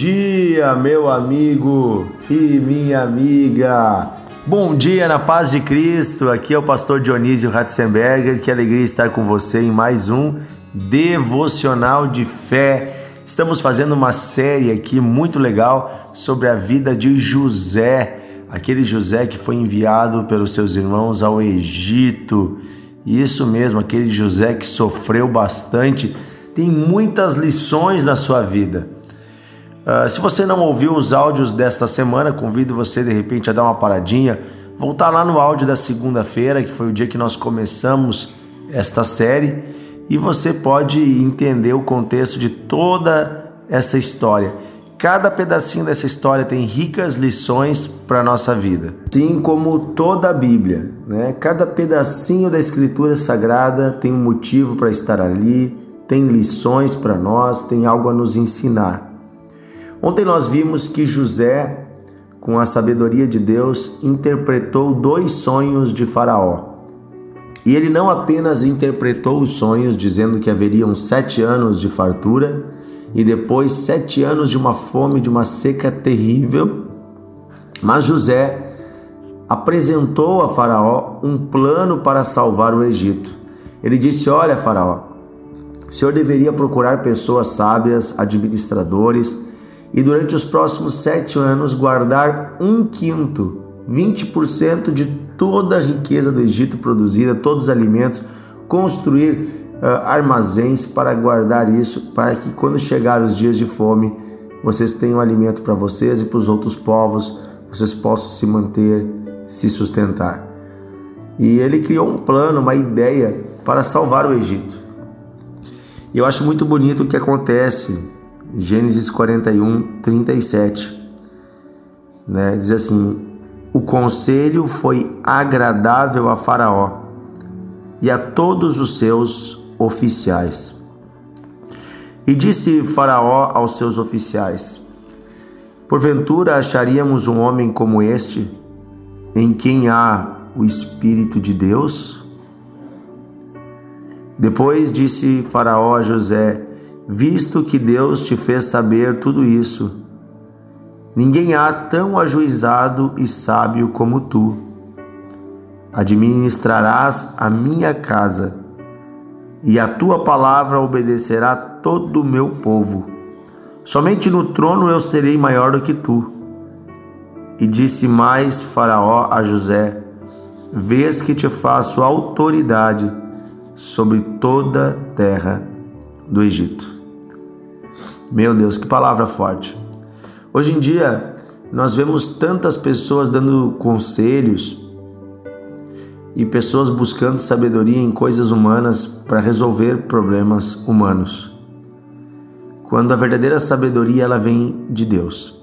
dia, meu amigo e minha amiga. Bom dia na paz de Cristo. Aqui é o pastor Dionísio Ratzenberger. Que alegria estar com você em mais um devocional de fé. Estamos fazendo uma série aqui muito legal sobre a vida de José, aquele José que foi enviado pelos seus irmãos ao Egito. Isso mesmo, aquele José que sofreu bastante tem muitas lições na sua vida. Uh, se você não ouviu os áudios desta semana, convido você de repente a dar uma paradinha, voltar lá no áudio da segunda-feira, que foi o dia que nós começamos esta série, e você pode entender o contexto de toda essa história. Cada pedacinho dessa história tem ricas lições para a nossa vida. Assim como toda a Bíblia, né? cada pedacinho da Escritura Sagrada tem um motivo para estar ali, tem lições para nós, tem algo a nos ensinar. Ontem nós vimos que José, com a sabedoria de Deus, interpretou dois sonhos de Faraó. E ele não apenas interpretou os sonhos, dizendo que haveriam sete anos de fartura e depois sete anos de uma fome, de uma seca terrível, mas José apresentou a Faraó um plano para salvar o Egito. Ele disse: Olha, Faraó, o senhor deveria procurar pessoas sábias, administradores, e durante os próximos sete anos guardar um quinto, 20% de toda a riqueza do Egito produzida, todos os alimentos, construir uh, armazéns para guardar isso, para que quando chegar os dias de fome, vocês tenham alimento para vocês e para os outros povos, vocês possam se manter, se sustentar. E ele criou um plano, uma ideia para salvar o Egito. E eu acho muito bonito o que acontece, Gênesis 41, 37. Né? Diz assim: O conselho foi agradável a Faraó e a todos os seus oficiais. E disse Faraó aos seus oficiais: Porventura acharíamos um homem como este, em quem há o Espírito de Deus? Depois disse Faraó a José: Visto que Deus te fez saber tudo isso, ninguém há tão ajuizado e sábio como tu. Administrarás a minha casa, e a tua palavra obedecerá todo o meu povo. Somente no trono eu serei maior do que tu. E disse mais Faraó a José: Vês que te faço autoridade sobre toda a terra do Egito. Meu Deus, que palavra forte. Hoje em dia, nós vemos tantas pessoas dando conselhos e pessoas buscando sabedoria em coisas humanas para resolver problemas humanos. Quando a verdadeira sabedoria ela vem de Deus.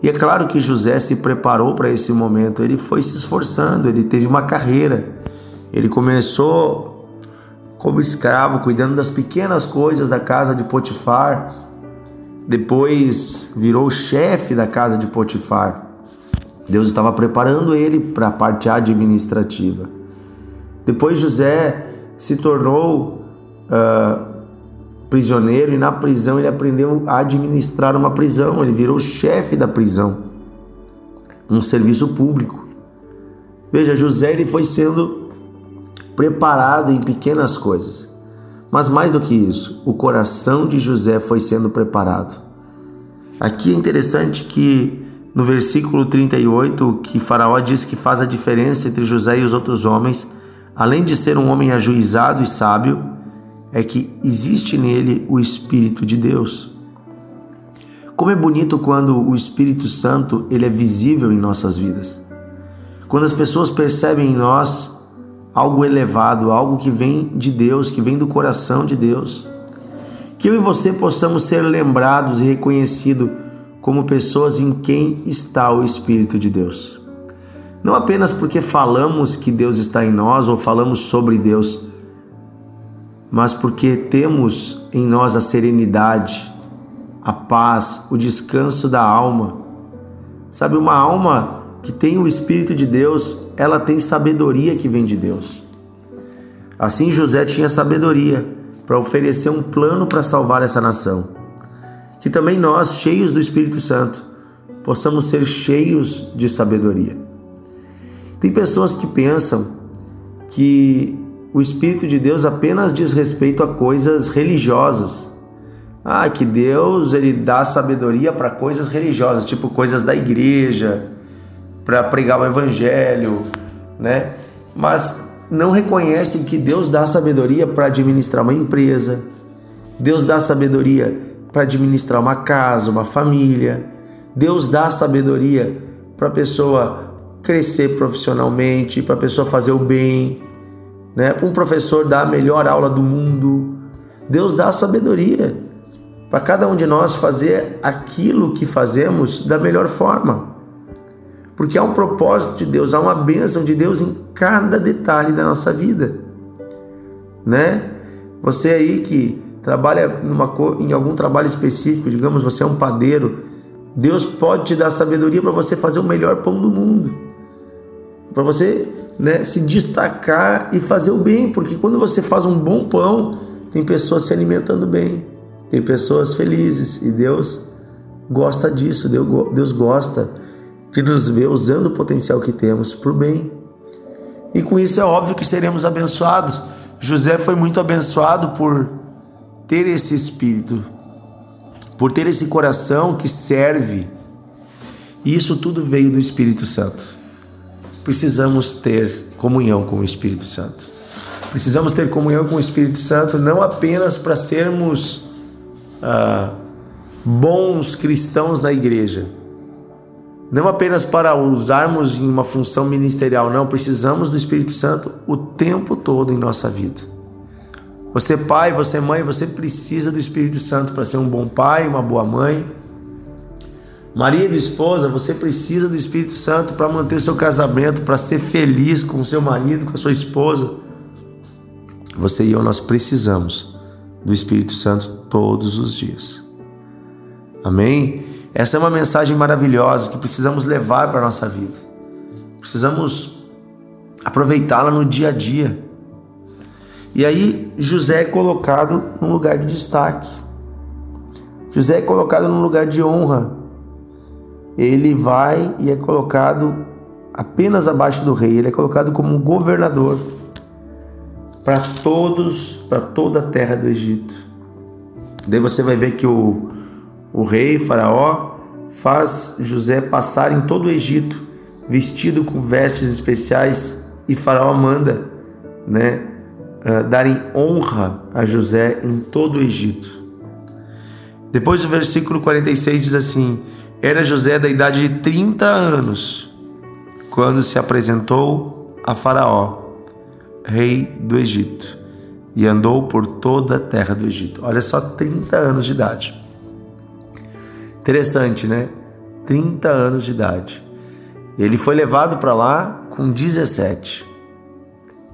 E é claro que José se preparou para esse momento, ele foi se esforçando, ele teve uma carreira. Ele começou como escravo, cuidando das pequenas coisas da casa de Potifar. Depois virou chefe da casa de Potifar. Deus estava preparando ele para a parte administrativa. Depois José se tornou uh, prisioneiro e na prisão ele aprendeu a administrar uma prisão. Ele virou chefe da prisão, um serviço público. Veja, José ele foi sendo preparado em pequenas coisas. Mas mais do que isso, o coração de José foi sendo preparado. Aqui é interessante que no versículo 38, que Faraó diz que faz a diferença entre José e os outros homens, além de ser um homem ajuizado e sábio, é que existe nele o Espírito de Deus. Como é bonito quando o Espírito Santo ele é visível em nossas vidas. Quando as pessoas percebem em nós algo elevado, algo que vem de Deus, que vem do coração de Deus. Que eu e você possamos ser lembrados e reconhecidos como pessoas em quem está o Espírito de Deus. Não apenas porque falamos que Deus está em nós ou falamos sobre Deus, mas porque temos em nós a serenidade, a paz, o descanso da alma. Sabe, uma alma que tem o Espírito de Deus, ela tem sabedoria que vem de Deus. Assim José tinha sabedoria para oferecer um plano para salvar essa nação. que também nós, cheios do Espírito Santo, possamos ser cheios de sabedoria. Tem pessoas que pensam que o Espírito de Deus apenas diz respeito a coisas religiosas. Ah, que Deus ele dá sabedoria para coisas religiosas, tipo coisas da igreja, para pregar o evangelho, né? Mas não reconhecem que Deus dá sabedoria para administrar uma empresa, Deus dá sabedoria para administrar uma casa, uma família, Deus dá sabedoria para a pessoa crescer profissionalmente, para a pessoa fazer o bem, né? Para um professor dar a melhor aula do mundo. Deus dá sabedoria para cada um de nós fazer aquilo que fazemos da melhor forma. Porque há um propósito de Deus, há uma bênção de Deus em cada detalhe da nossa vida. Né? Você aí que trabalha numa, em algum trabalho específico, digamos, você é um padeiro, Deus pode te dar sabedoria para você fazer o melhor pão do mundo. Para você né, se destacar e fazer o bem, porque quando você faz um bom pão, tem pessoas se alimentando bem, tem pessoas felizes e Deus gosta disso, Deus gosta de nos ver usando o potencial que temos para o bem. E com isso é óbvio que seremos abençoados. José foi muito abençoado por ter esse espírito, por ter esse coração que serve. E isso tudo veio do Espírito Santo. Precisamos ter comunhão com o Espírito Santo. Precisamos ter comunhão com o Espírito Santo não apenas para sermos ah, bons cristãos na igreja, não apenas para usarmos em uma função ministerial, não, precisamos do Espírito Santo o tempo todo em nossa vida. Você pai, você mãe, você precisa do Espírito Santo para ser um bom pai, uma boa mãe. Marido, esposa, você precisa do Espírito Santo para manter seu casamento, para ser feliz com o seu marido, com a sua esposa. Você e eu nós precisamos do Espírito Santo todos os dias. Amém? Essa é uma mensagem maravilhosa que precisamos levar para a nossa vida. Precisamos aproveitá-la no dia a dia. E aí José é colocado num lugar de destaque. José é colocado num lugar de honra. Ele vai e é colocado apenas abaixo do rei, ele é colocado como governador para todos, para toda a terra do Egito. Daí você vai ver que o o rei Faraó faz José passar em todo o Egito, vestido com vestes especiais, e Faraó manda, né, uh, darem honra a José em todo o Egito. Depois o versículo 46 diz assim: Era José da idade de 30 anos quando se apresentou a Faraó, rei do Egito, e andou por toda a terra do Egito. Olha só, 30 anos de idade. Interessante, né? 30 anos de idade. Ele foi levado para lá com 17.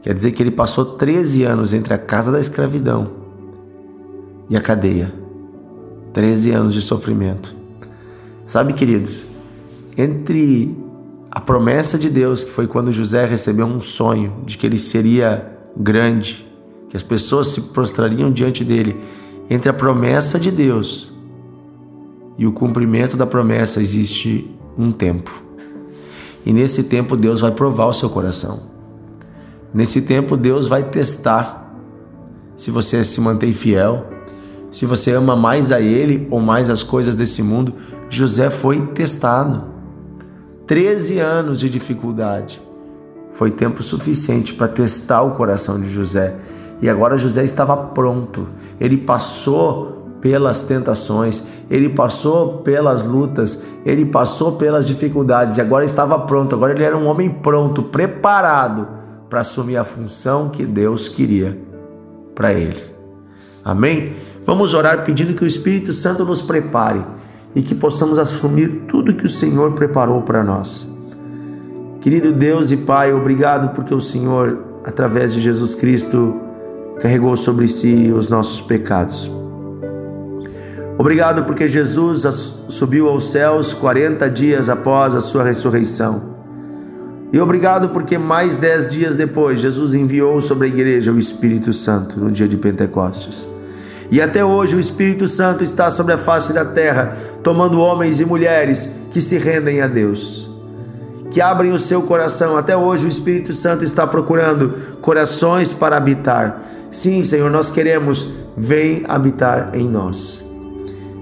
Quer dizer que ele passou 13 anos entre a casa da escravidão e a cadeia. 13 anos de sofrimento. Sabe, queridos, entre a promessa de Deus, que foi quando José recebeu um sonho de que ele seria grande, que as pessoas se prostrariam diante dele, entre a promessa de Deus e o cumprimento da promessa existe um tempo. E nesse tempo Deus vai provar o seu coração. Nesse tempo Deus vai testar se você se mantém fiel, se você ama mais a Ele ou mais as coisas desse mundo. José foi testado. 13 anos de dificuldade. Foi tempo suficiente para testar o coração de José. E agora José estava pronto. Ele passou pelas tentações, ele passou pelas lutas, ele passou pelas dificuldades e agora estava pronto. Agora ele era um homem pronto, preparado para assumir a função que Deus queria para ele. Amém? Vamos orar pedindo que o Espírito Santo nos prepare e que possamos assumir tudo que o Senhor preparou para nós. Querido Deus e Pai, obrigado porque o Senhor, através de Jesus Cristo, carregou sobre si os nossos pecados. Obrigado porque Jesus subiu aos céus 40 dias após a sua ressurreição. E obrigado porque mais dez dias depois Jesus enviou sobre a igreja o Espírito Santo no dia de Pentecostes. E até hoje o Espírito Santo está sobre a face da terra, tomando homens e mulheres que se rendem a Deus. Que abrem o seu coração. Até hoje o Espírito Santo está procurando corações para habitar. Sim, Senhor, nós queremos, vem habitar em nós.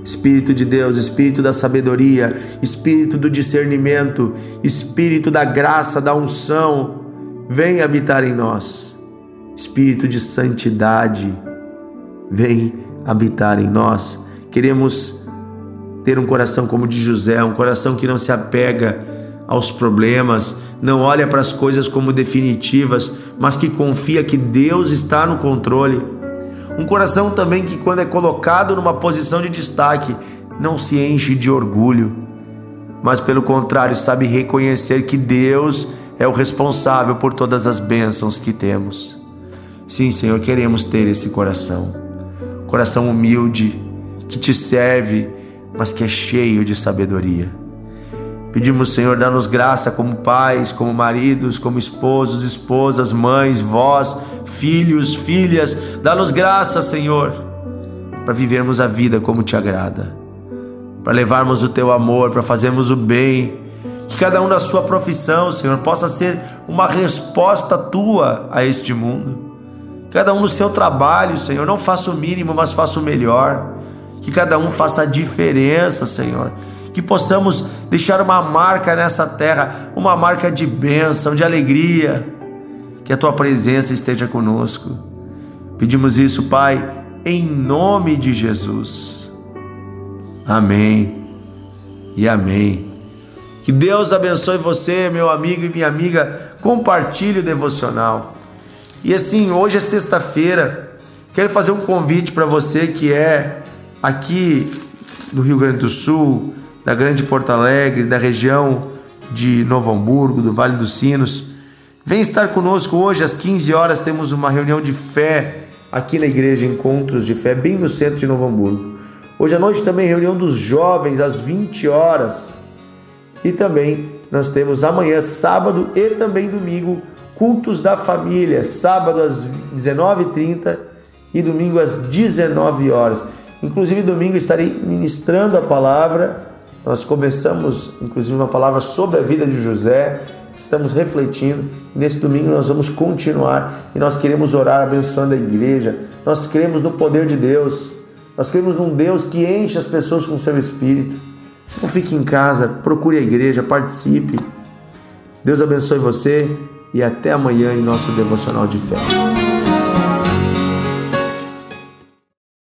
Espírito de Deus, Espírito da sabedoria, Espírito do discernimento, Espírito da graça, da unção, vem habitar em nós. Espírito de santidade, vem habitar em nós. Queremos ter um coração como o de José, um coração que não se apega aos problemas, não olha para as coisas como definitivas, mas que confia que Deus está no controle um coração também que, quando é colocado numa posição de destaque, não se enche de orgulho, mas pelo contrário, sabe reconhecer que Deus é o responsável por todas as bênçãos que temos. Sim, Senhor, queremos ter esse coração, coração humilde, que te serve, mas que é cheio de sabedoria. Pedimos, Senhor, dá-nos graça como pais, como maridos, como esposos, esposas, mães, vós, filhos, filhas. Dá-nos graça, Senhor, para vivermos a vida como te agrada, para levarmos o teu amor, para fazermos o bem. Que cada um na sua profissão, Senhor, possa ser uma resposta tua a este mundo. Cada um no seu trabalho, Senhor, não faça o mínimo, mas faça o melhor. Que cada um faça a diferença, Senhor que possamos deixar uma marca nessa terra, uma marca de bênção, de alegria, que a tua presença esteja conosco. Pedimos isso, Pai, em nome de Jesus. Amém e amém. Que Deus abençoe você, meu amigo e minha amiga. Compartilhe o devocional. E assim, hoje é sexta-feira. Quero fazer um convite para você que é aqui no Rio Grande do Sul, da Grande Porto Alegre, da região de Novo Hamburgo, do Vale dos Sinos. Vem estar conosco hoje às 15 horas, temos uma reunião de fé aqui na igreja Encontros de Fé, bem no centro de Novo Hamburgo. Hoje à noite também reunião dos jovens às 20 horas. E também nós temos amanhã, sábado e também domingo, cultos da família, sábado às 19h30 e domingo às 19 horas. Inclusive domingo estarei ministrando a palavra nós começamos, inclusive, uma palavra sobre a vida de José, estamos refletindo. Nesse domingo nós vamos continuar e nós queremos orar abençoando a igreja. Nós cremos no poder de Deus. Nós cremos num Deus que enche as pessoas com seu espírito. Não fique em casa, procure a igreja, participe. Deus abençoe você e até amanhã em nosso devocional de fé.